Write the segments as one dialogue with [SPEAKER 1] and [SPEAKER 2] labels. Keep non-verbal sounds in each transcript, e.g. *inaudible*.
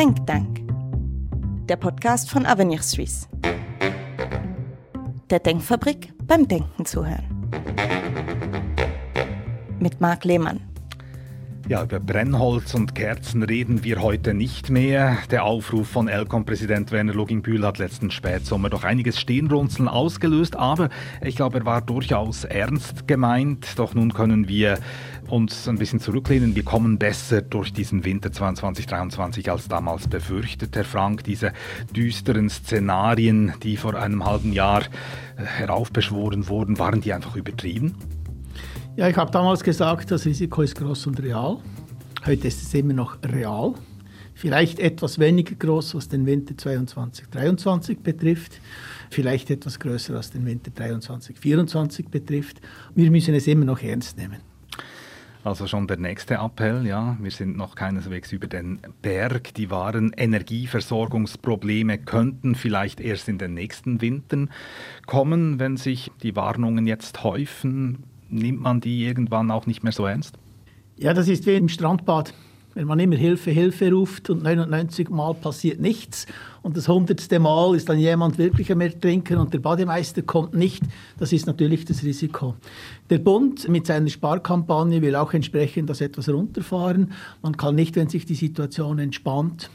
[SPEAKER 1] Think Tank, der Podcast von Avenir Suisse. Der Denkfabrik beim Denken zuhören. Mit Marc Lehmann.
[SPEAKER 2] Ja, über Brennholz und Kerzen reden wir heute nicht mehr. Der Aufruf von Elcom-Präsident Werner Luginbühl hat letzten Spätsommer doch einiges Stirnrunzeln ausgelöst, aber ich glaube, er war durchaus ernst gemeint. Doch nun können wir uns ein bisschen zurücklehnen. Wir kommen besser durch diesen Winter 2022 als damals befürchtet, Herr Frank. Diese düsteren Szenarien, die vor einem halben Jahr äh, heraufbeschworen wurden, waren die einfach übertrieben?
[SPEAKER 3] Ja, ich habe damals gesagt, das Risiko ist groß und real. Heute ist es immer noch real. Vielleicht etwas weniger groß, was den Winter 2022-2023 betrifft. Vielleicht etwas größer, was den Winter 2023-2024 betrifft. Wir müssen es immer noch ernst nehmen.
[SPEAKER 2] Also schon der nächste Appell, ja. Wir sind noch keineswegs über den Berg. Die wahren Energieversorgungsprobleme könnten vielleicht erst in den nächsten Wintern kommen, wenn sich die Warnungen jetzt häufen nimmt man die irgendwann auch nicht mehr so ernst?
[SPEAKER 3] Ja, das ist wie im Strandbad. Wenn man immer Hilfe, Hilfe ruft und 99 Mal passiert nichts und das hundertste Mal ist dann jemand wirklich am Ertrinken und der Bademeister kommt nicht, das ist natürlich das Risiko. Der Bund mit seiner Sparkampagne will auch entsprechend das etwas runterfahren. Man kann nicht, wenn sich die Situation entspannt,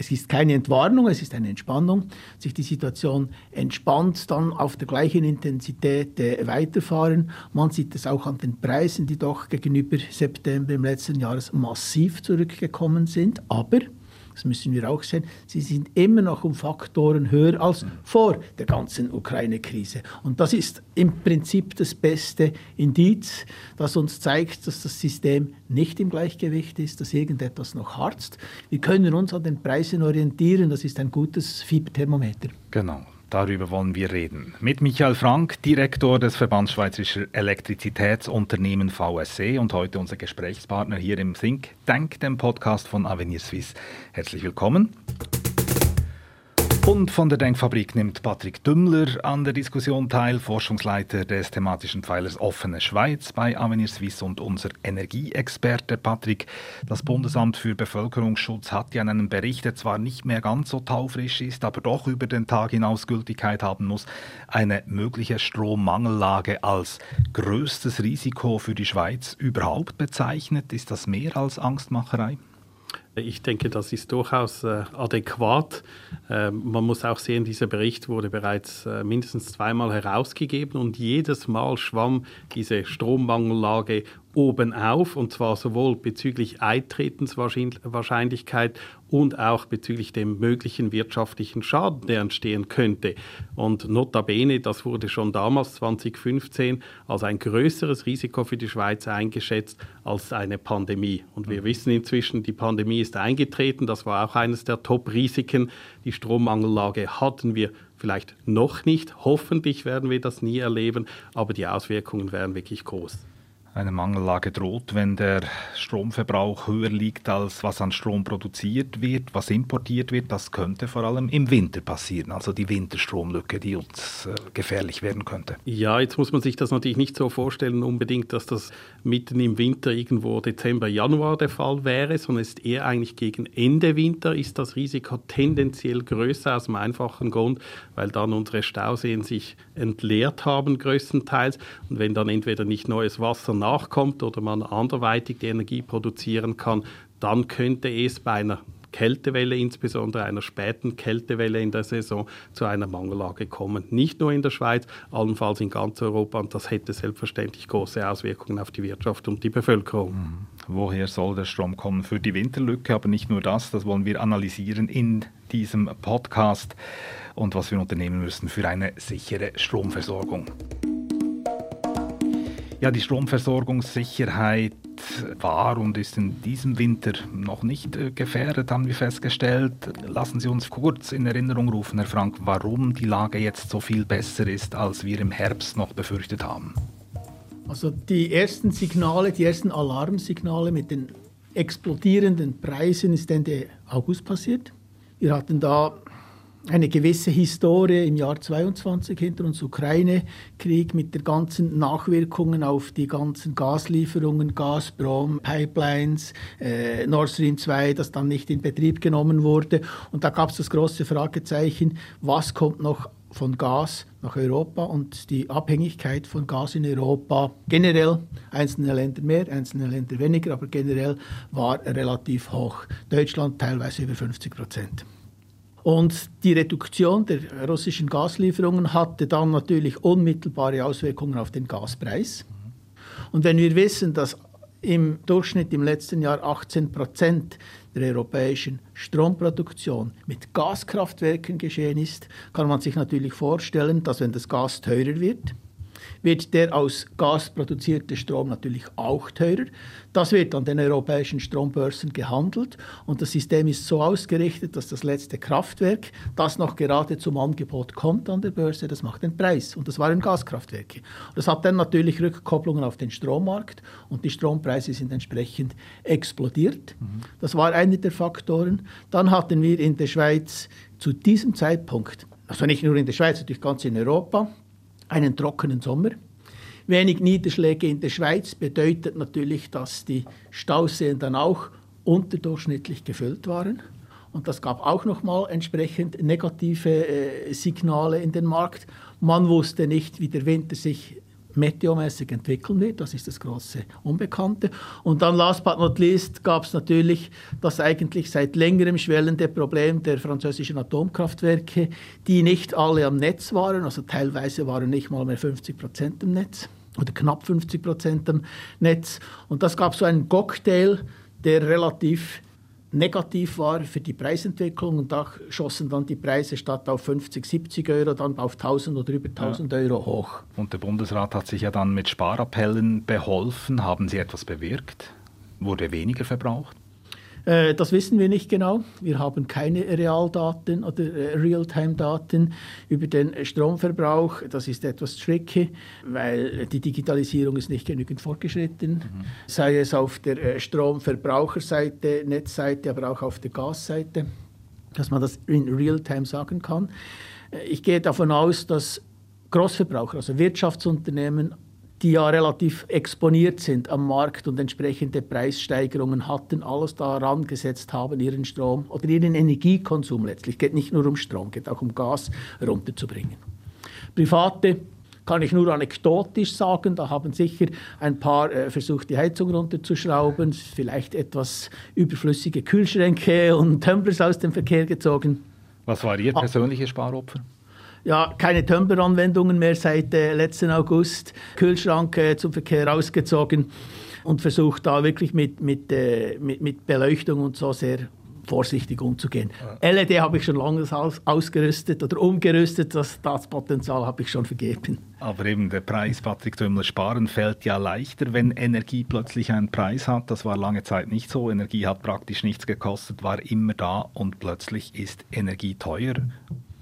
[SPEAKER 3] es ist keine Entwarnung, es ist eine Entspannung, sich die Situation entspannt, dann auf der gleichen Intensität äh, weiterfahren. Man sieht es auch an den Preisen, die doch gegenüber September im letzten Jahres massiv zurückgekommen sind. Aber das müssen wir auch sehen, sie sind immer noch um Faktoren höher als vor der ganzen Ukraine-Krise. Und das ist im Prinzip das beste Indiz, das uns zeigt, dass das System nicht im Gleichgewicht ist, dass irgendetwas noch harzt. Wir können uns an den Preisen orientieren, das ist ein gutes Fieberthermometer.
[SPEAKER 2] Genau. Darüber wollen wir reden. Mit Michael Frank, Direktor des Verbands Schweizerischer Elektrizitätsunternehmen VSC und heute unser Gesprächspartner hier im Think Tank, dem Podcast von Avenir Suisse. Herzlich willkommen. Und von der Denkfabrik nimmt Patrick Dümmler an der Diskussion teil, Forschungsleiter des thematischen Pfeilers Offene Schweiz bei Avenir Suisse und unser Energieexperte Patrick. Das Bundesamt für Bevölkerungsschutz hat ja einen Bericht, der zwar nicht mehr ganz so taufrisch ist, aber doch über den Tag hinaus Gültigkeit haben muss, eine mögliche Strommangellage als größtes Risiko für die Schweiz überhaupt bezeichnet. Ist das mehr als Angstmacherei?
[SPEAKER 4] Ich denke, das ist durchaus äh, adäquat. Äh, man muss auch sehen, dieser Bericht wurde bereits äh, mindestens zweimal herausgegeben und jedes Mal schwamm diese Strommangellage oben auf, und zwar sowohl bezüglich Eintretenswahrscheinlichkeit und auch bezüglich dem möglichen wirtschaftlichen Schaden, der entstehen könnte. Und notabene, das wurde schon damals 2015 als ein größeres Risiko für die Schweiz eingeschätzt als eine Pandemie. Und wir wissen inzwischen, die Pandemie ist eingetreten. Das war auch eines der Top-Risiken. Die Strommangellage hatten wir vielleicht noch nicht. Hoffentlich werden wir das nie erleben, aber die Auswirkungen wären wirklich groß
[SPEAKER 2] eine Mangellage droht, wenn der Stromverbrauch höher liegt, als was an Strom produziert wird, was importiert wird. Das könnte vor allem im Winter passieren, also die Winterstromlücke, die uns äh, gefährlich werden könnte.
[SPEAKER 4] Ja, jetzt muss man sich das natürlich nicht so vorstellen unbedingt, dass das mitten im Winter irgendwo Dezember, Januar der Fall wäre, sondern es ist eher eigentlich gegen Ende Winter ist das Risiko tendenziell größer aus dem einfachen Grund, weil dann unsere Stauseen sich entleert haben größtenteils und wenn dann entweder nicht neues Wasser nachkommt oder man anderweitig die Energie produzieren kann, dann könnte es bei einer Kältewelle, insbesondere einer späten Kältewelle in der Saison, zu einer Mangellage kommen. Nicht nur in der Schweiz, allenfalls in ganz Europa. Und das hätte selbstverständlich große Auswirkungen auf die Wirtschaft und die Bevölkerung. Mhm.
[SPEAKER 2] Woher soll der Strom kommen für die Winterlücke? Aber nicht nur das, das wollen wir analysieren in diesem Podcast und was wir unternehmen müssen für eine sichere Stromversorgung. Ja, die Stromversorgungssicherheit war und ist in diesem Winter noch nicht äh, gefährdet, haben wir festgestellt. Lassen Sie uns kurz in Erinnerung rufen, Herr Frank, warum die Lage jetzt so viel besser ist, als wir im Herbst noch befürchtet haben.
[SPEAKER 3] Also die ersten Signale, die ersten Alarmsignale mit den explodierenden Preisen ist Ende August passiert. Wir hatten da eine gewisse Historie im Jahr 22 hinter uns, Ukraine-Krieg mit den ganzen Nachwirkungen auf die ganzen Gaslieferungen, Gazprom, Pipelines, äh, Nord Stream 2, das dann nicht in Betrieb genommen wurde. Und da gab es das große Fragezeichen, was kommt noch von Gas nach Europa und die Abhängigkeit von Gas in Europa generell, einzelne Länder mehr, einzelne Länder weniger, aber generell war relativ hoch. Deutschland teilweise über 50 Prozent. Und die Reduktion der russischen Gaslieferungen hatte dann natürlich unmittelbare Auswirkungen auf den Gaspreis. Und wenn wir wissen, dass im Durchschnitt im letzten Jahr 18 Prozent der europäischen Stromproduktion mit Gaskraftwerken geschehen ist, kann man sich natürlich vorstellen, dass wenn das Gas teurer wird, wird der aus Gas produzierte Strom natürlich auch teurer. Das wird an den europäischen Strombörsen gehandelt und das System ist so ausgerichtet, dass das letzte Kraftwerk, das noch gerade zum Angebot kommt an der Börse, das macht den Preis und das waren Gaskraftwerke. Das hat dann natürlich Rückkopplungen auf den Strommarkt und die Strompreise sind entsprechend explodiert. Mhm. Das war einer der Faktoren. Dann hatten wir in der Schweiz zu diesem Zeitpunkt, also nicht nur in der Schweiz, natürlich ganz in Europa, einen trockenen Sommer. Wenig Niederschläge in der Schweiz bedeutet natürlich, dass die Stauseen dann auch unterdurchschnittlich gefüllt waren. Und das gab auch nochmal entsprechend negative äh, Signale in den Markt. Man wusste nicht, wie der Winter sich meteomäßig entwickeln wird. Das ist das große Unbekannte. Und dann, last but not least, gab es natürlich das eigentlich seit längerem schwellende Problem der französischen Atomkraftwerke, die nicht alle am Netz waren. Also teilweise waren nicht mal mehr 50 Prozent im Netz oder knapp 50 Prozent am Netz. Und das gab so einen Cocktail, der relativ negativ war für die Preisentwicklung und da schossen dann die Preise statt auf 50, 70 Euro dann auf 1000 oder über 1000 ja. Euro hoch.
[SPEAKER 2] Und der Bundesrat hat sich ja dann mit Sparappellen beholfen. Haben Sie etwas bewirkt? Wurde weniger verbraucht?
[SPEAKER 3] Äh, das wissen wir nicht genau. Wir haben keine Realdaten oder äh, Realtime-Daten über den Stromverbrauch. Das ist etwas tricky, weil die Digitalisierung ist nicht genügend fortgeschritten. Mhm. Sei es auf der äh, Stromverbraucherseite, Netzseite, aber auch auf der Gasseite, dass man das in Realtime sagen kann. Ich gehe davon aus, dass Großverbraucher, also Wirtschaftsunternehmen, die ja relativ exponiert sind am Markt und entsprechende Preissteigerungen hatten, alles daran gesetzt haben, ihren Strom oder ihren Energiekonsum letztlich, geht nicht nur um Strom, geht auch um Gas, runterzubringen. Private kann ich nur anekdotisch sagen, da haben sicher ein paar äh, versucht, die Heizung runterzuschrauben, vielleicht etwas überflüssige Kühlschränke und Tumblers aus dem Verkehr gezogen.
[SPEAKER 2] Was war Ihr persönliches Sparopfer?
[SPEAKER 3] Ja, keine Tumblr-Anwendungen mehr seit äh, letzten August, Kühlschrank äh, zum Verkehr rausgezogen und versucht da wirklich mit, mit, äh, mit, mit Beleuchtung und so sehr vorsichtig umzugehen. LED habe ich schon lange aus, ausgerüstet oder umgerüstet, das, das Potenzial habe ich schon vergeben.
[SPEAKER 2] Aber eben der Preis, Patrick Tümmler, sparen fällt ja leichter, wenn Energie plötzlich einen Preis hat. Das war lange Zeit nicht so. Energie hat praktisch nichts gekostet, war immer da und plötzlich ist Energie teuer.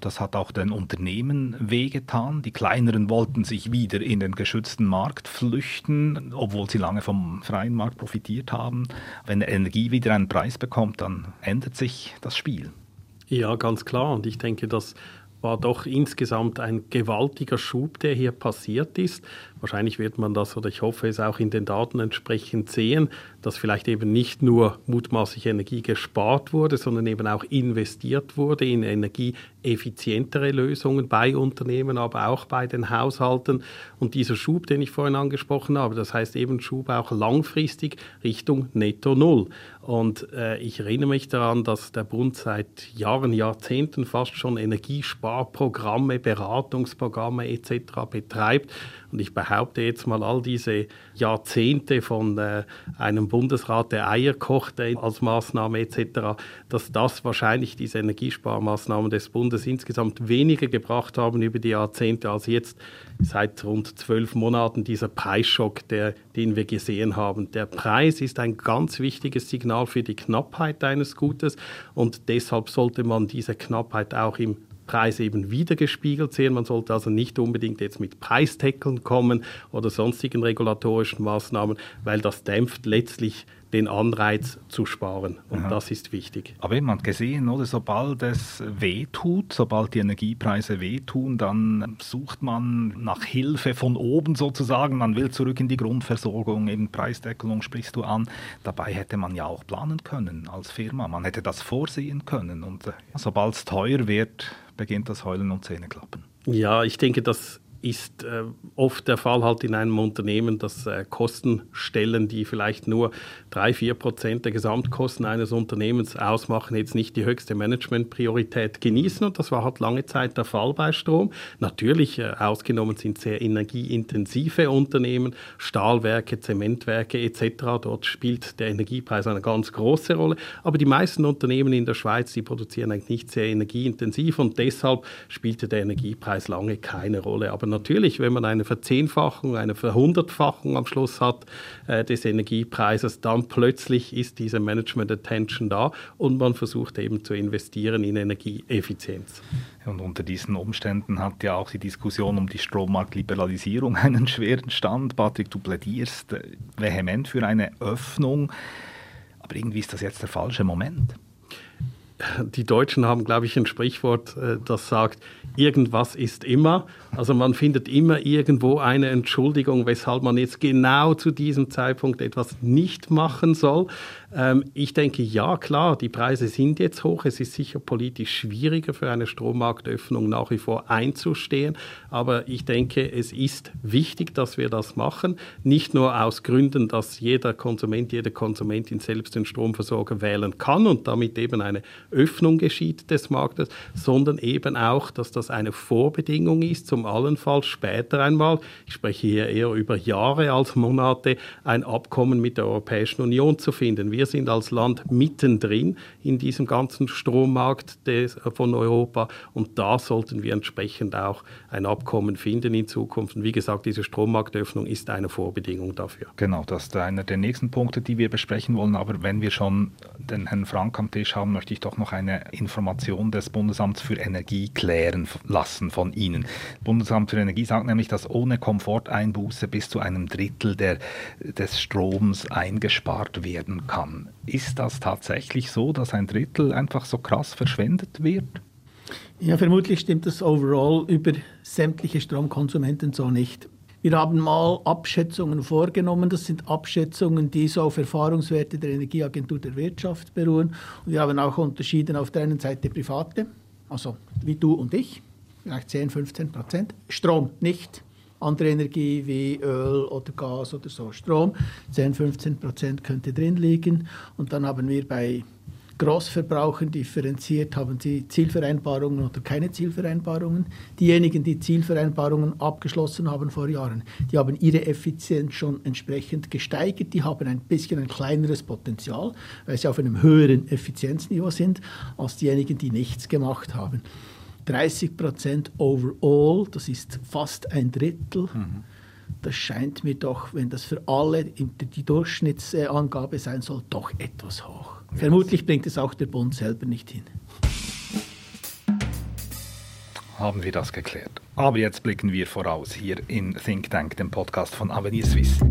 [SPEAKER 2] Das hat auch den Unternehmen wehgetan. Die kleineren wollten sich wieder in den geschützten Markt flüchten, obwohl sie lange vom freien Markt profitiert haben. Wenn Energie wieder einen Preis bekommt, dann ändert sich das Spiel.
[SPEAKER 4] Ja, ganz klar. Und ich denke, das war doch insgesamt ein gewaltiger Schub, der hier passiert ist. Wahrscheinlich wird man das, oder ich hoffe es auch in den Daten entsprechend sehen, dass vielleicht eben nicht nur mutmaßlich Energie gespart wurde, sondern eben auch investiert wurde in energieeffizientere Lösungen bei Unternehmen, aber auch bei den Haushalten. Und dieser Schub, den ich vorhin angesprochen habe, das heißt eben Schub auch langfristig Richtung Netto Null. Und äh, ich erinnere mich daran, dass der Bund seit Jahren, Jahrzehnten fast schon Energiesparprogramme, Beratungsprogramme etc. betreibt. Und ich behaupte jetzt mal, all diese Jahrzehnte von äh, einem Bundesrat, der Eier kochte als Maßnahme etc., dass das wahrscheinlich diese Energiesparmaßnahmen des Bundes insgesamt weniger gebracht haben über die Jahrzehnte als jetzt seit rund zwölf Monaten dieser Preisschock, der, den wir gesehen haben. Der Preis ist ein ganz wichtiges Signal für die Knappheit eines Gutes und deshalb sollte man diese Knappheit auch im Preis eben wiedergespiegelt sehen. Man sollte also nicht unbedingt jetzt mit Preisteckeln kommen oder sonstigen regulatorischen Maßnahmen, weil das dämpft letztlich den Anreiz zu sparen. Und Aha. das ist wichtig.
[SPEAKER 2] Aber man hat gesehen, oder sobald es wehtut, sobald die Energiepreise wehtun, dann sucht man nach Hilfe von oben sozusagen. Man will zurück in die Grundversorgung, eben Preisdeckelung sprichst du an. Dabei hätte man ja auch planen können als Firma. Man hätte das vorsehen können. Und äh, sobald es teuer wird, beginnt das Heulen und Zähneklappen.
[SPEAKER 4] Ja, ich denke, das ist äh, oft der Fall halt in einem Unternehmen, dass äh, Kostenstellen, die vielleicht nur drei, vier Prozent der Gesamtkosten eines Unternehmens ausmachen, jetzt nicht die höchste Managementpriorität genießen. Und das war halt lange Zeit der Fall bei Strom. Natürlich äh, ausgenommen sind sehr energieintensive Unternehmen, Stahlwerke, Zementwerke etc. Dort spielt der Energiepreis eine ganz große Rolle. Aber die meisten Unternehmen in der Schweiz, die produzieren eigentlich nicht sehr energieintensiv und deshalb spielte der Energiepreis lange keine Rolle. Aber natürlich, wenn man eine Verzehnfachung, eine Verhundertfachung am Schluss hat äh, des Energiepreises, dann plötzlich ist diese Management Attention da und man versucht eben zu investieren in Energieeffizienz.
[SPEAKER 2] Und unter diesen Umständen hat ja auch die Diskussion um die Strommarktliberalisierung *laughs* einen schweren Stand. Patrick, du plädierst äh, vehement für eine Öffnung, aber irgendwie ist das jetzt der falsche Moment
[SPEAKER 4] die Deutschen haben, glaube ich, ein Sprichwort, äh, das sagt, irgendwas ist immer. Also man findet immer irgendwo eine Entschuldigung, weshalb man jetzt genau zu diesem Zeitpunkt etwas nicht machen soll. Ähm, ich denke, ja, klar, die Preise sind jetzt hoch. Es ist sicher politisch schwieriger für eine Strommarktöffnung nach wie vor einzustehen. Aber ich denke, es ist wichtig, dass wir das machen. Nicht nur aus Gründen, dass jeder Konsument, jede Konsumentin selbst den Stromversorger wählen kann und damit eben eine Öffnung geschieht des Marktes, sondern eben auch, dass das eine Vorbedingung ist, zum allenfalls später einmal, ich spreche hier eher über Jahre als Monate, ein Abkommen mit der Europäischen Union zu finden. Wir sind als Land mittendrin in diesem ganzen Strommarkt des, von Europa und da sollten wir entsprechend auch ein Abkommen finden in Zukunft. Und wie gesagt, diese Strommarktöffnung ist eine Vorbedingung dafür.
[SPEAKER 2] Genau, das ist einer der nächsten Punkte, die wir besprechen wollen. Aber wenn wir schon den Herrn Frank am Tisch haben, möchte ich doch noch eine Information des Bundesamts für Energie klären lassen von Ihnen. Das Bundesamt für Energie sagt nämlich, dass ohne Komforteinbuße bis zu einem Drittel der, des Stroms eingespart werden kann. Ist das tatsächlich so, dass ein Drittel einfach so krass verschwendet wird?
[SPEAKER 3] Ja, vermutlich stimmt das overall über sämtliche Stromkonsumenten so nicht. Wir haben mal Abschätzungen vorgenommen. Das sind Abschätzungen, die so auf Erfahrungswerte der Energieagentur der Wirtschaft beruhen. Und wir haben auch unterschieden auf der einen Seite Private, also wie du und ich, vielleicht 10, 15 Prozent. Strom nicht. Andere Energie wie Öl oder Gas oder so. Strom, 10, 15 Prozent könnte drin liegen. Und dann haben wir bei Großverbrauchern differenziert, haben sie Zielvereinbarungen oder keine Zielvereinbarungen. Diejenigen, die Zielvereinbarungen abgeschlossen haben vor Jahren, die haben ihre Effizienz schon entsprechend gesteigert, die haben ein bisschen ein kleineres Potenzial, weil sie auf einem höheren Effizienzniveau sind, als diejenigen, die nichts gemacht haben. 30 Prozent overall, das ist fast ein Drittel. Mhm. Das scheint mir doch, wenn das für alle die Durchschnittsangabe sein soll, doch etwas hoch. Vermutlich bringt es auch der Bund selber nicht hin.
[SPEAKER 2] Haben wir das geklärt. Aber jetzt blicken wir voraus hier in Think Tank, dem Podcast von Avenir Suisse.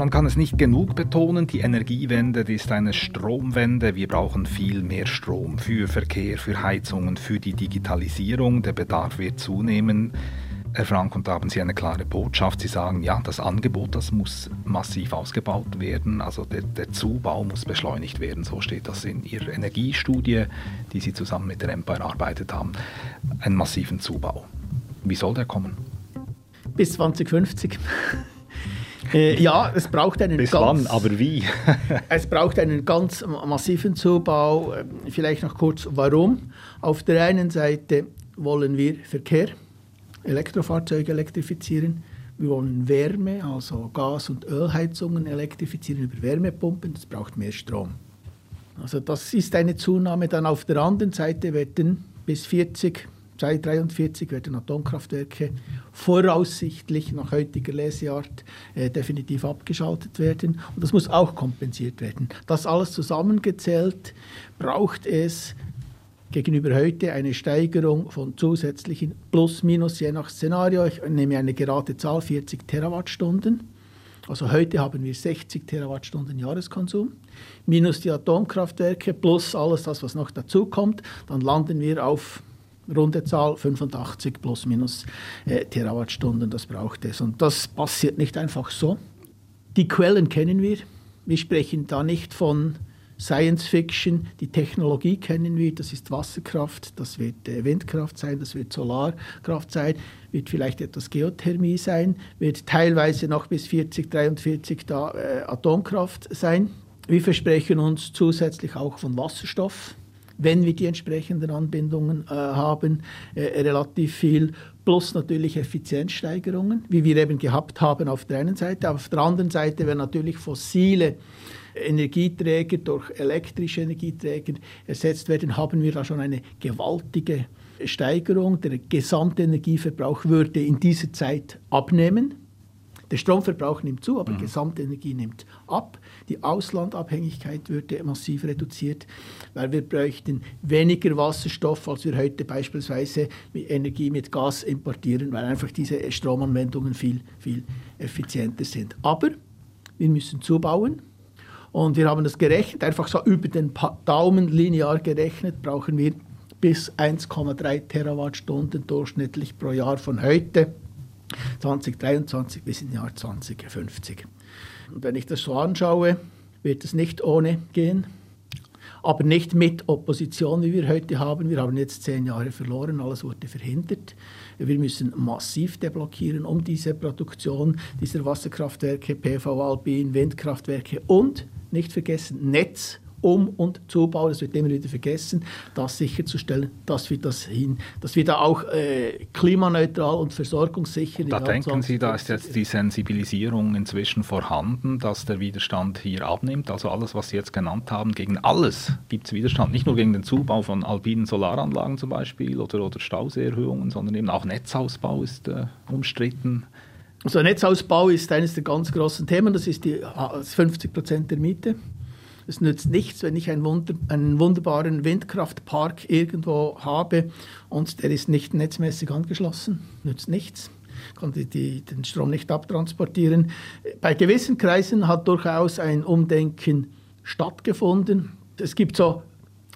[SPEAKER 2] Man kann es nicht genug betonen, die Energiewende die ist eine Stromwende. Wir brauchen viel mehr Strom für Verkehr, für Heizungen, für die Digitalisierung. Der Bedarf wird zunehmen. Herr Frank, und da haben Sie eine klare Botschaft. Sie sagen, ja, das Angebot, das muss massiv ausgebaut werden, also der, der Zubau muss beschleunigt werden. So steht das in Ihrer Energiestudie, die Sie zusammen mit der EMPA erarbeitet haben. Einen massiven Zubau. Wie soll der kommen?
[SPEAKER 3] Bis 2050. Äh, ja, es braucht einen
[SPEAKER 2] Bis ganz, wann, aber wie? *laughs*
[SPEAKER 3] es braucht einen ganz massiven Zubau. Ähm, vielleicht noch kurz, warum. Auf der einen Seite wollen wir Verkehr Elektrofahrzeuge elektrifizieren. Wir wollen Wärme, also Gas- und Ölheizungen elektrifizieren über Wärmepumpen. Das braucht mehr Strom. Also das ist eine Zunahme. Dann auf der anderen Seite werden bis 40, 2043 werden Atomkraftwerke voraussichtlich nach heutiger Leseart äh, definitiv abgeschaltet werden. Und das muss auch kompensiert werden. Das alles zusammengezählt braucht es gegenüber heute eine Steigerung von zusätzlichen plus minus je nach Szenario, ich nehme eine gerade Zahl, 40 Terawattstunden. Also heute haben wir 60 Terawattstunden Jahreskonsum, minus die Atomkraftwerke plus alles das, was noch dazu kommt, dann landen wir auf runde Zahl 85 plus minus äh, Terawattstunden, das braucht es. Und das passiert nicht einfach so. Die Quellen kennen wir. Wir sprechen da nicht von Science Fiction, die Technologie kennen wir, das ist Wasserkraft, das wird äh, Windkraft sein, das wird Solarkraft sein, wird vielleicht etwas Geothermie sein, wird teilweise noch bis 40, 43 da äh, Atomkraft sein. Wir versprechen uns zusätzlich auch von Wasserstoff, wenn wir die entsprechenden Anbindungen äh, haben, äh, relativ viel, plus natürlich Effizienzsteigerungen, wie wir eben gehabt haben auf der einen Seite. Auf der anderen Seite werden natürlich fossile Energieträger durch elektrische Energieträger ersetzt werden, haben wir da schon eine gewaltige Steigerung. Der gesamte Energieverbrauch würde in dieser Zeit abnehmen. Der Stromverbrauch nimmt zu, aber mhm. die Gesamtenergie nimmt ab. Die Auslandabhängigkeit würde massiv reduziert, weil wir bräuchten weniger Wasserstoff, als wir heute beispielsweise mit Energie mit Gas importieren, weil einfach diese Stromanwendungen viel, viel effizienter sind. Aber wir müssen zubauen. Und wir haben das gerechnet, einfach so über den Daumen linear gerechnet, brauchen wir bis 1,3 Terawattstunden durchschnittlich pro Jahr von heute 2023 bis ins Jahr 2050. Und wenn ich das so anschaue, wird es nicht ohne gehen, aber nicht mit Opposition, wie wir heute haben. Wir haben jetzt zehn Jahre verloren, alles wurde verhindert. Wir müssen massiv deblockieren, um diese Produktion dieser Wasserkraftwerke, PV Alpin, Windkraftwerke und nicht vergessen Netz um- und Zubau, das wird immer wieder vergessen, das sicherzustellen, dass wir das hin, dass wir da auch äh, klimaneutral und versorgungssicher
[SPEAKER 2] Da denken Sie, da ist jetzt die Sensibilisierung inzwischen vorhanden, dass der Widerstand hier abnimmt. Also alles, was Sie jetzt genannt haben, gegen alles gibt es Widerstand. Nicht nur gegen den Zubau von alpinen Solaranlagen zum Beispiel oder, oder Stauseerhöhungen, sondern eben auch Netzausbau ist äh, umstritten.
[SPEAKER 3] Also Netzausbau ist eines der ganz großen Themen. Das ist die 50 Prozent der Miete. Es nützt nichts, wenn ich einen, Wunder, einen wunderbaren Windkraftpark irgendwo habe und der ist nicht netzmäßig angeschlossen. Nützt nichts. Kann die, die, den Strom nicht abtransportieren. Bei gewissen Kreisen hat durchaus ein Umdenken stattgefunden. Es gibt so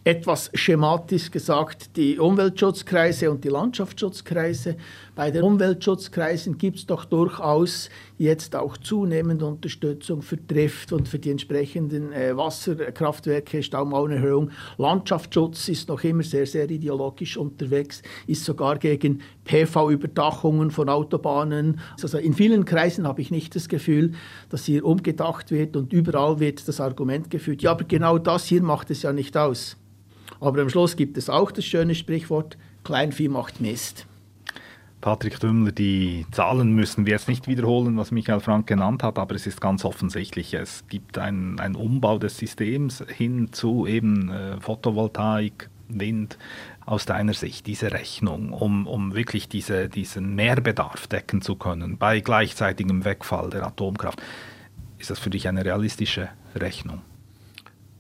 [SPEAKER 3] etwas schematisch gesagt die Umweltschutzkreise und die Landschaftsschutzkreise. Bei den Umweltschutzkreisen gibt es doch durchaus jetzt auch zunehmende Unterstützung für Trift und für die entsprechenden äh, Wasserkraftwerke, Staumauenerhöhung. Landschaftsschutz ist noch immer sehr, sehr ideologisch unterwegs, ist sogar gegen PV-Überdachungen von Autobahnen. Also in vielen Kreisen habe ich nicht das Gefühl, dass hier umgedacht wird und überall wird das Argument geführt, ja, aber genau das hier macht es ja nicht aus. Aber am Schluss gibt es auch das schöne Sprichwort, Kleinvieh macht Mist.
[SPEAKER 2] Patrick Dümmler, die Zahlen müssen wir jetzt nicht wiederholen, was Michael Frank genannt hat, aber es ist ganz offensichtlich, es gibt einen, Umbau des Systems hin zu eben äh, Photovoltaik, Wind. Aus deiner Sicht diese Rechnung, um, um wirklich diese, diesen Mehrbedarf decken zu können bei gleichzeitigem Wegfall der Atomkraft, ist das für dich eine realistische Rechnung?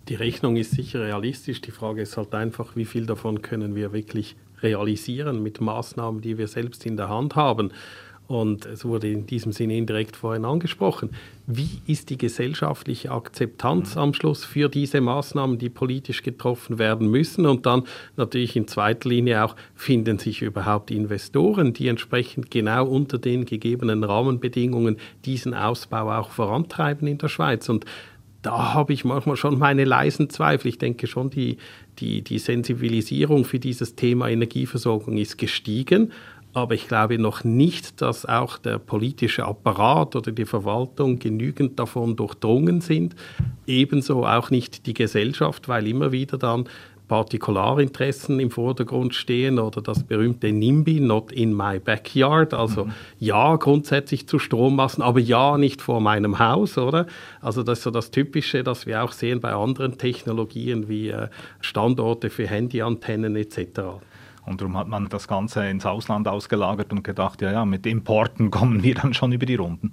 [SPEAKER 4] Die Rechnung ist sicher realistisch. Die Frage ist halt einfach, wie viel davon können wir wirklich realisieren mit Maßnahmen, die wir selbst in der Hand haben. Und es wurde in diesem Sinne indirekt vorhin angesprochen. Wie ist die gesellschaftliche Akzeptanz am Schluss für diese Maßnahmen, die politisch getroffen werden müssen? Und dann natürlich in zweiter Linie auch, finden sich überhaupt Investoren, die entsprechend genau unter den gegebenen Rahmenbedingungen diesen Ausbau auch vorantreiben in der Schweiz? Und da habe ich manchmal schon meine leisen Zweifel. Ich denke schon, die, die, die Sensibilisierung für dieses Thema Energieversorgung ist gestiegen. Aber ich glaube noch nicht, dass auch der politische Apparat oder die Verwaltung genügend davon durchdrungen sind. Ebenso auch nicht die Gesellschaft, weil immer wieder dann Partikularinteressen im Vordergrund stehen oder das berühmte NIMBY, not in my backyard, also mhm. ja grundsätzlich zu Strommassen, aber ja nicht vor meinem Haus, oder? Also das ist so das Typische, das wir auch sehen bei anderen Technologien wie äh, Standorte für Handyantennen etc.
[SPEAKER 2] Und darum hat man das Ganze ins Ausland ausgelagert und gedacht, ja, ja, mit Importen *laughs* kommen wir dann schon über die Runden.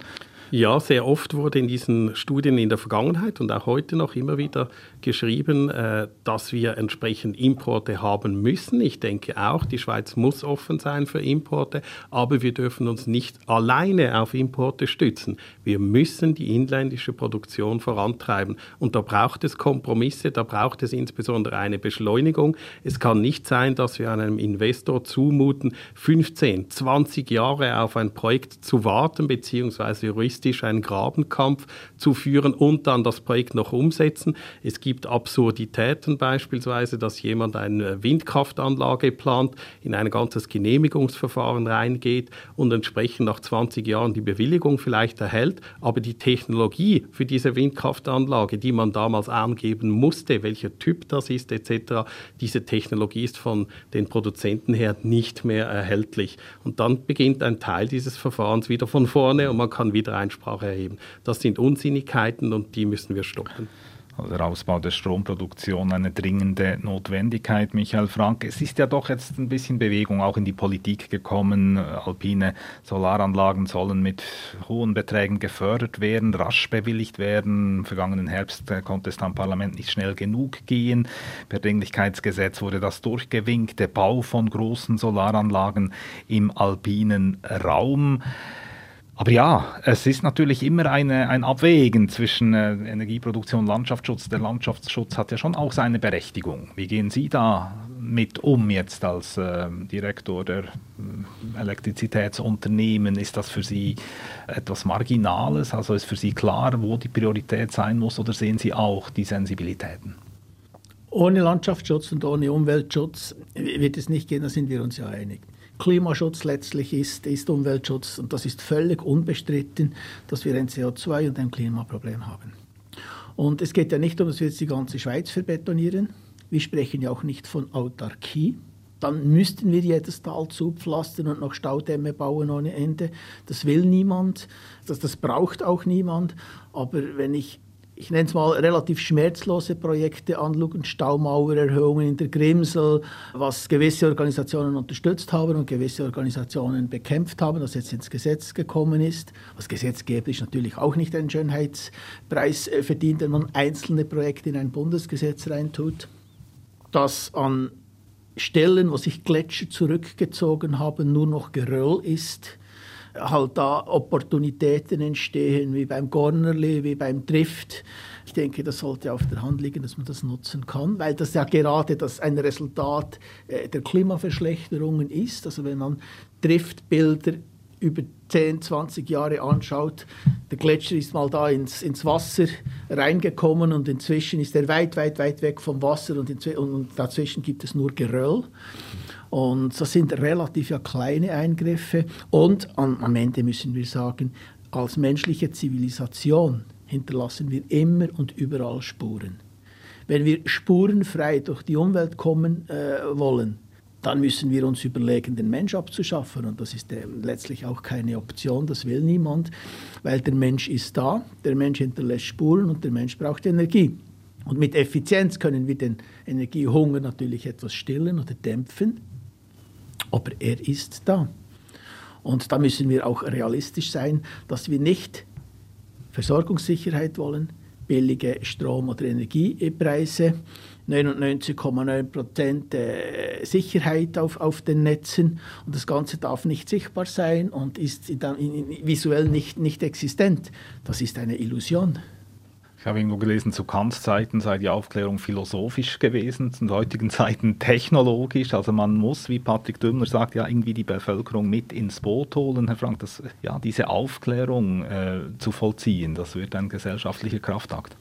[SPEAKER 4] Ja, sehr oft wurde in diesen Studien in der Vergangenheit und auch heute noch immer wieder geschrieben, äh, dass wir entsprechend Importe haben müssen. Ich denke auch, die Schweiz muss offen sein für Importe, aber wir dürfen uns nicht alleine auf Importe stützen. Wir müssen die inländische Produktion vorantreiben und da braucht es Kompromisse, da braucht es insbesondere eine Beschleunigung. Es kann nicht sein, dass wir einem Investor zumuten, 15, 20 Jahre auf ein Projekt zu warten, beziehungsweise juristisch einen Grabenkampf zu führen und dann das Projekt noch umsetzen. Es gibt Absurditäten beispielsweise, dass jemand eine Windkraftanlage plant, in ein ganzes Genehmigungsverfahren reingeht und entsprechend nach 20 Jahren die Bewilligung vielleicht erhält, aber die Technologie für diese Windkraftanlage, die man damals angeben musste, welcher Typ das ist etc., diese Technologie ist von den Produzenten her nicht mehr erhältlich. Und dann beginnt ein Teil dieses Verfahrens wieder von vorne und man kann wieder Einsprache erheben. Das sind Unsinnigkeiten und die müssen wir stoppen
[SPEAKER 2] der Ausbau der Stromproduktion eine dringende Notwendigkeit. Michael Frank, es ist ja doch jetzt ein bisschen Bewegung auch in die Politik gekommen. Alpine Solaranlagen sollen mit hohen Beträgen gefördert werden, rasch bewilligt werden. Im vergangenen Herbst äh, konnte es am Parlament nicht schnell genug gehen. Per Dringlichkeitsgesetz wurde das durchgewinkt, der Bau von großen Solaranlagen im alpinen Raum. Aber ja, es ist natürlich immer eine, ein Abwägen zwischen äh, Energieproduktion und Landschaftsschutz. Der Landschaftsschutz hat ja schon auch seine Berechtigung. Wie gehen Sie da mit um jetzt als äh, Direktor der äh, Elektrizitätsunternehmen? Ist das für Sie etwas Marginales? Also ist für Sie klar, wo die Priorität sein muss oder sehen Sie auch die Sensibilitäten?
[SPEAKER 3] Ohne Landschaftsschutz und ohne Umweltschutz wird es nicht gehen, da sind wir uns ja einig. Klimaschutz letztlich ist, ist Umweltschutz. Und das ist völlig unbestritten, dass wir ein CO2- und ein Klimaproblem haben. Und es geht ja nicht darum, dass wir jetzt die ganze Schweiz verbetonieren. Wir sprechen ja auch nicht von Autarkie. Dann müssten wir jedes Tal zupflastern und noch Staudämme bauen ohne Ende. Das will niemand, das, das braucht auch niemand. Aber wenn ich ich nenne es mal relativ schmerzlose Projekte anschauen, Staumauererhöhungen in der Grimsel, was gewisse Organisationen unterstützt haben und gewisse Organisationen bekämpft haben, das jetzt ins Gesetz gekommen ist. Was gesetzgeberisch natürlich auch nicht einen Schönheitspreis äh, verdient, wenn man einzelne Projekte in ein Bundesgesetz reintut. Dass an Stellen, wo sich Gletscher zurückgezogen haben, nur noch Geröll ist, halt da Opportunitäten entstehen, wie beim Gornerli, wie beim Drift. Ich denke, das sollte auf der Hand liegen, dass man das nutzen kann, weil das ja gerade das ein Resultat äh, der Klimaverschlechterungen ist. Also wenn man Driftbilder über 10, 20 Jahre anschaut, der Gletscher ist mal da ins, ins Wasser reingekommen und inzwischen ist er weit, weit, weit weg vom Wasser und, und dazwischen gibt es nur Geröll. Und das sind relativ ja kleine Eingriffe. Und am Ende müssen wir sagen, als menschliche Zivilisation hinterlassen wir immer und überall Spuren. Wenn wir spurenfrei durch die Umwelt kommen äh, wollen, dann müssen wir uns überlegen, den Mensch abzuschaffen. Und das ist äh, letztlich auch keine Option, das will niemand, weil der Mensch ist da, der Mensch hinterlässt Spuren und der Mensch braucht Energie. Und mit Effizienz können wir den Energiehunger natürlich etwas stillen oder dämpfen aber er ist da. Und da müssen wir auch realistisch sein, dass wir nicht Versorgungssicherheit wollen, billige Strom- oder Energiepreise, 99,9 Prozent äh, Sicherheit auf, auf den Netzen und das Ganze darf nicht sichtbar sein und ist visuell nicht, nicht existent. Das ist eine Illusion.
[SPEAKER 2] Ich habe irgendwo gelesen, zu Kants Zeiten sei die Aufklärung philosophisch gewesen, zu heutigen Zeiten technologisch. Also man muss, wie Patrick Dümmer sagt, ja irgendwie die Bevölkerung mit ins Boot holen, Herr Frank, das, ja, diese Aufklärung äh, zu vollziehen, das wird ein gesellschaftlicher Kraftakt.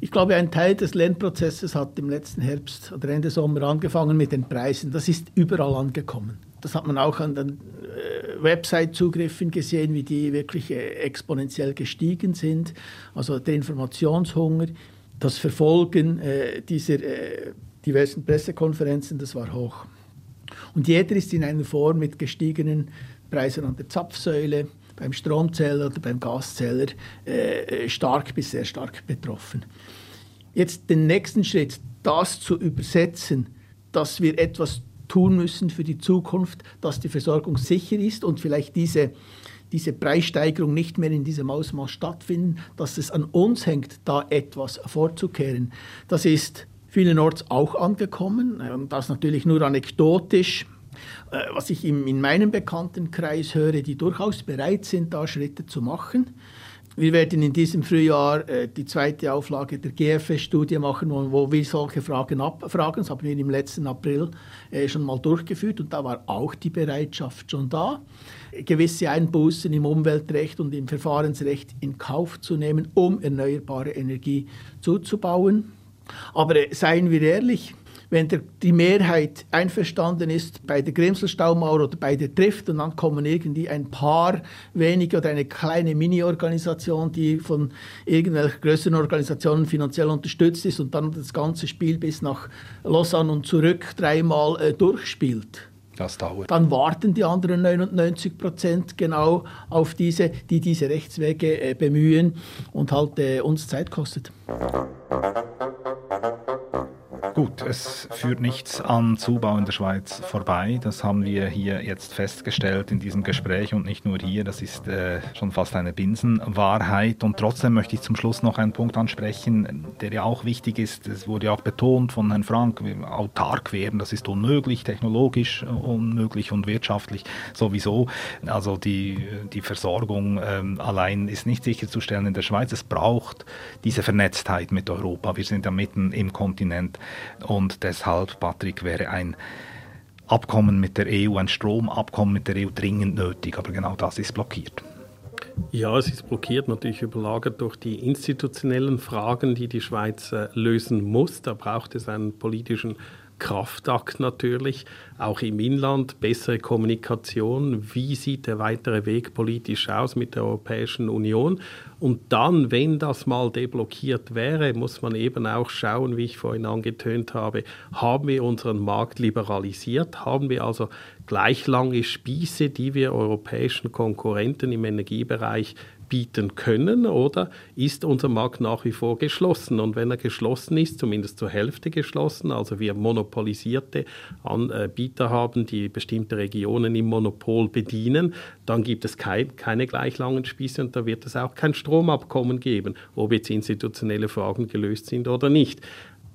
[SPEAKER 3] Ich glaube, ein Teil des Lernprozesses hat im letzten Herbst oder Ende Sommer angefangen mit den Preisen. Das ist überall angekommen. Das hat man auch an den äh, Website-Zugriffen gesehen, wie die wirklich äh, exponentiell gestiegen sind. Also der Informationshunger, das Verfolgen äh, dieser diversen Pressekonferenzen, das war hoch. Und jeder ist in einer Form mit gestiegenen Preisen an der Zapfsäule, beim Stromzähler oder beim Gaszähler äh, stark bis sehr stark betroffen. Jetzt den nächsten Schritt, das zu übersetzen, dass wir etwas tun müssen für die Zukunft, dass die Versorgung sicher ist und vielleicht diese, diese Preissteigerung nicht mehr in diesem Ausmaß stattfinden, dass es an uns hängt, da etwas vorzukehren. Das ist vielenorts auch angekommen, und das natürlich nur anekdotisch. Äh, was ich in meinem Bekanntenkreis höre, die durchaus bereit sind, da Schritte zu machen. Wir werden in diesem Frühjahr äh, die zweite Auflage der GFS-Studie machen, wo, wo, wir solche Fragen abfragen. Das haben wir im letzten April äh, schon mal durchgeführt und da war auch die Bereitschaft schon da, gewisse Einbußen im Umweltrecht und im Verfahrensrecht in Kauf zu nehmen, um erneuerbare Energie zuzubauen. Aber äh, seien wir ehrlich, wenn der, die Mehrheit einverstanden ist bei der Grimselstaumauer oder bei der Trift und dann kommen irgendwie ein paar wenige oder eine kleine Mini-Organisation, die von irgendwelchen größeren Organisationen finanziell unterstützt ist und dann das ganze Spiel bis nach Lausanne und zurück dreimal äh, durchspielt.
[SPEAKER 2] Das dauert.
[SPEAKER 3] Dann warten die anderen 99 Prozent genau auf diese, die diese Rechtswege äh, bemühen und halt äh, uns Zeit kostet.
[SPEAKER 2] Gut, es führt nichts an Zubau in der Schweiz vorbei. Das haben wir hier jetzt festgestellt in diesem Gespräch und nicht nur hier. Das ist äh, schon fast eine Binsenwahrheit. Und trotzdem möchte ich zum Schluss noch einen Punkt ansprechen, der ja auch wichtig ist. Es wurde ja auch betont von Herrn Frank, autark werden, das ist unmöglich, technologisch unmöglich und wirtschaftlich sowieso. Also die, die Versorgung ähm, allein ist nicht sicherzustellen in der Schweiz. Es braucht diese Vernetztheit mit Europa. Wir sind ja mitten im Kontinent. Und deshalb, Patrick, wäre ein Abkommen mit der EU, ein Stromabkommen mit der EU dringend nötig. Aber genau das ist blockiert.
[SPEAKER 4] Ja, es ist blockiert, natürlich überlagert durch die institutionellen Fragen, die die Schweiz äh, lösen muss. Da braucht es einen politischen Kraftakt natürlich, auch im Inland, bessere Kommunikation. Wie sieht der weitere Weg politisch aus mit der Europäischen Union? Und dann, wenn das mal deblockiert wäre, muss man eben auch schauen, wie ich vorhin angetönt habe, haben wir unseren Markt liberalisiert? Haben wir also gleich lange Spieße, die wir europäischen Konkurrenten im Energiebereich bieten können oder ist unser Markt nach wie vor geschlossen? Und wenn er geschlossen ist, zumindest zur Hälfte geschlossen, also wir monopolisierte Anbieter haben, die bestimmte Regionen im Monopol bedienen, dann gibt es kein, keine gleich langen Spieße und da wird es auch kein Stromabkommen geben, ob jetzt institutionelle Fragen gelöst sind oder nicht.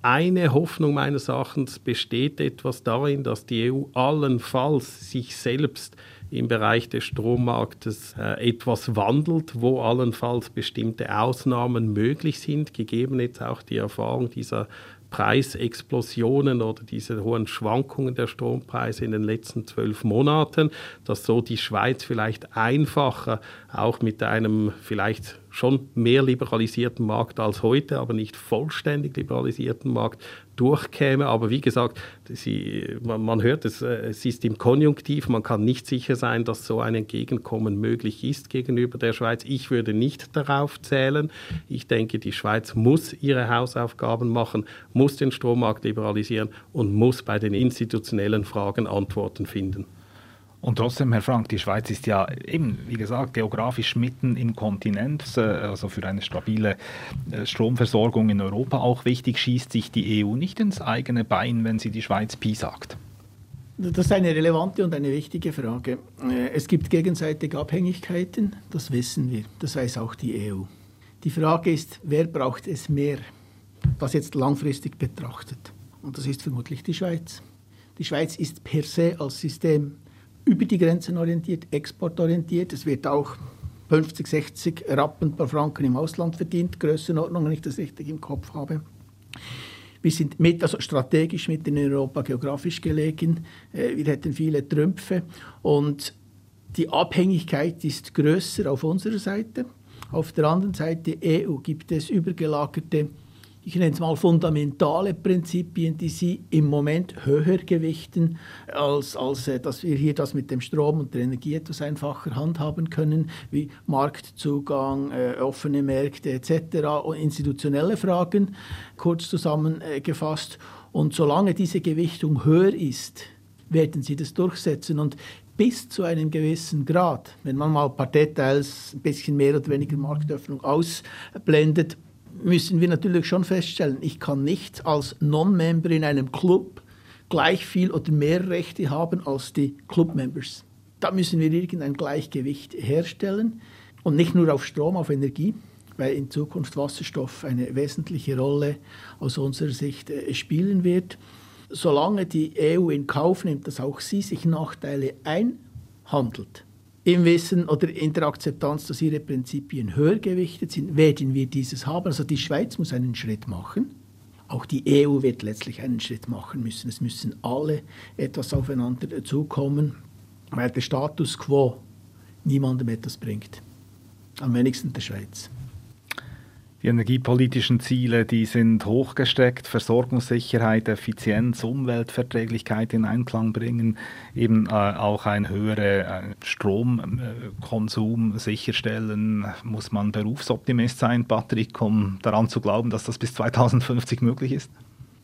[SPEAKER 4] Eine Hoffnung meines Erachtens besteht etwas darin, dass die EU allenfalls sich selbst im Bereich des Strommarktes äh, etwas wandelt, wo allenfalls bestimmte Ausnahmen möglich sind, gegeben jetzt auch die Erfahrung dieser Preisexplosionen oder diese hohen Schwankungen der Strompreise in den letzten zwölf Monaten, dass so die Schweiz vielleicht einfacher auch mit einem vielleicht schon mehr liberalisierten Markt als heute, aber nicht vollständig liberalisierten Markt durchkäme. Aber wie gesagt, sie, man, man, hört es, äh, es ist im Konjunktiv, man kann nicht sicher sein, dass so ein Entgegenkommen möglich ist gegenüber der Schweiz. Ich würde nicht darauf zählen. Ich denke, die Schweiz muss ihre Hausaufgaben machen, muss den Strommarkt liberalisieren und muss bei den institutionellen Fragen Antworten finden.
[SPEAKER 2] Und trotzdem, Herr Frank, die Schweiz ist ja eben, wie gesagt, geografisch mitten im Kontinent, äh, also für eine stabile äh, Stromversorgung in Europa auch wichtig. Schießt sich die EU nicht ins eigene Bein, wenn sie die Schweiz Pi sagt?
[SPEAKER 3] Das ist eine relevante und eine wichtige Frage. Äh, es gibt gegenseitige Abhängigkeiten, das wissen wir, das weiß auch die EU. Die Frage ist, wer braucht es mehr, was jetzt langfristig betrachtet? Und das ist vermutlich die Schweiz. Die Schweiz ist per se als System über die Grenzen orientiert, exportorientiert. Es wird auch 50, 60 Rappen pro Franken im Ausland verdient, Grössenordnung, wenn ich das richtig im Kopf habe. Wir sind mit, also strategisch mitten in Europa geografisch gelegen. Äh, wir hätten viele Trümpfe und die Abhängigkeit ist größer auf unserer Seite. Auf der anderen Seite EU gibt es übergelagerte ich nenne es mal fundamentale Prinzipien, die Sie im Moment höher gewichten, als, als äh, dass wir hier das mit dem Strom und der Energie etwas einfacher handhaben können, wie Marktzugang, äh, offene Märkte etc. und institutionelle Fragen, kurz zusammengefasst. Und solange diese Gewichtung höher ist, werden sie das durchsetzen. Und bis zu einem gewissen Grad, wenn man mal ein paar Details, ein bisschen mehr oder weniger Marktöffnung ausblendet, müssen wir natürlich schon feststellen, ich kann nicht als Non-Member in einem Club gleich viel oder mehr Rechte haben als die Club-Members. Da müssen wir irgendein Gleichgewicht herstellen und nicht nur auf Strom, auf Energie, weil in Zukunft Wasserstoff eine wesentliche Rolle aus unserer Sicht äh, spielen wird. Solange die EU in Kauf nimmt, dass auch sie sich Nachteile einhandelt, im Wissen oder in der Akzeptanz, dass ihre Prinzipien höher gewichtet sind, werden wir dieses haben. Also die Schweiz muss einen Schritt machen. Auch die EU wird letztlich einen Schritt machen müssen. Es müssen alle etwas aufeinander zukommen, weil der Status quo niemandem etwas bringt. Am wenigsten der Schweiz.
[SPEAKER 2] Die energiepolitischen Ziele, die sind hochgesteckt, Versorgungssicherheit, Effizienz, Umweltverträglichkeit in Einklang bringen, eben äh, auch ein höherer äh, Stromkonsum sicherstellen. Muss man Berufsoptimist sein, Patrick, um daran zu glauben, dass das bis 2050 möglich ist?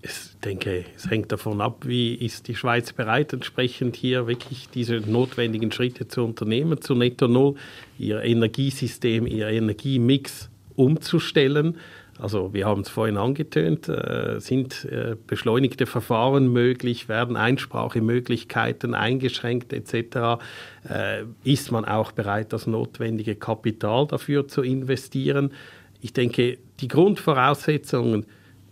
[SPEAKER 4] Ich denke, es hängt davon ab, wie ist die Schweiz bereit, entsprechend hier wirklich diese notwendigen Schritte zu unternehmen, zu Netto Null, ihr Energiesystem, ihr Energiemix umzustellen. Also wir haben es vorhin angetönt, äh, sind äh, beschleunigte Verfahren möglich, werden Einsprachemöglichkeiten eingeschränkt etc. Äh, ist man auch bereit, das notwendige Kapital dafür zu investieren? Ich denke, die Grundvoraussetzungen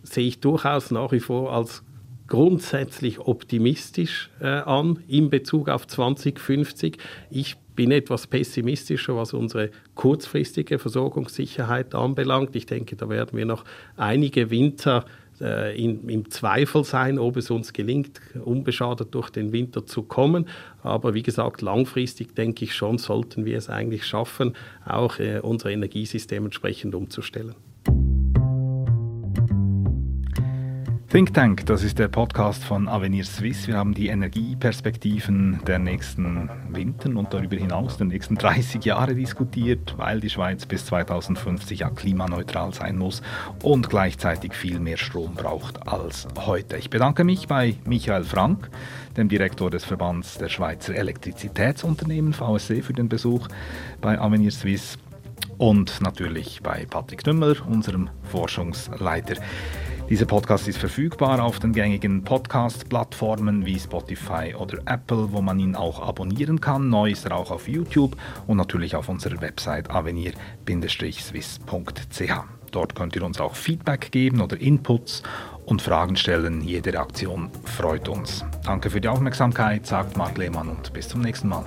[SPEAKER 4] sehe ich durchaus nach wie vor als grundsätzlich optimistisch äh, an in Bezug auf 2050. Ich bin etwas pessimistischer, was unsere kurzfristige Versorgungssicherheit anbelangt. Ich denke, da werden wir noch einige Winter äh, in, im Zweifel sein, ob es uns gelingt, unbeschadet durch den Winter zu kommen. Aber wie gesagt, langfristig denke ich schon, sollten wir es eigentlich schaffen, auch äh, unser Energiesystem entsprechend umzustellen.
[SPEAKER 2] Think Tank, das ist der Podcast von Avenir Suisse. Wir haben die Energieperspektiven der nächsten Winter und darüber hinaus der nächsten 30 Jahre diskutiert, weil die Schweiz bis 2050 ja klimaneutral sein muss und gleichzeitig viel mehr Strom braucht als heute. Ich bedanke mich bei Michael Frank, dem Direktor des Verbands der Schweizer Elektrizitätsunternehmen VSC, für den Besuch bei Avenir Suisse und natürlich bei Patrick Nümmler, unserem Forschungsleiter. Dieser Podcast ist verfügbar auf den gängigen Podcast-Plattformen wie Spotify oder Apple, wo man ihn auch abonnieren kann. Neu ist er auch auf YouTube und natürlich auf unserer Website avenir-swiss.ch. Dort könnt ihr uns auch Feedback geben oder Inputs und Fragen stellen. Jede Reaktion freut uns. Danke für die Aufmerksamkeit, sagt Marc Lehmann und bis zum nächsten Mal.